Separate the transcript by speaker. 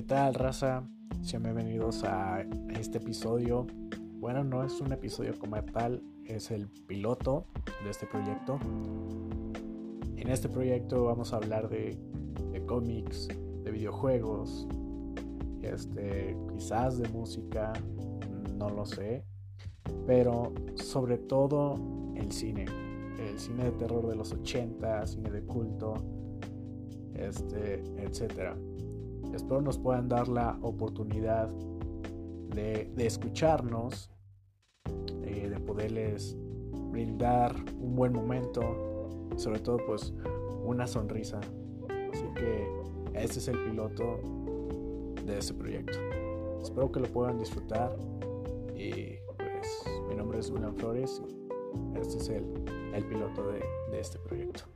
Speaker 1: tal, raza? Sean bienvenidos a este episodio. Bueno, no es un episodio como tal, es el piloto de este proyecto. En este proyecto vamos a hablar de, cómics, de videojuegos, este, quizás de música, no lo sé, pero sobre todo el cine, el cine de terror de los 80, cine de culto, este, etcétera. Espero nos puedan dar la oportunidad de, escucharnos, eh, de poderles brindar un buen momento sobre todo pues una sonrisa. Así que este es el piloto de este proyecto. Espero que lo puedan disfrutar y pues mi nombre es William Flores y este es el, piloto de este proyecto.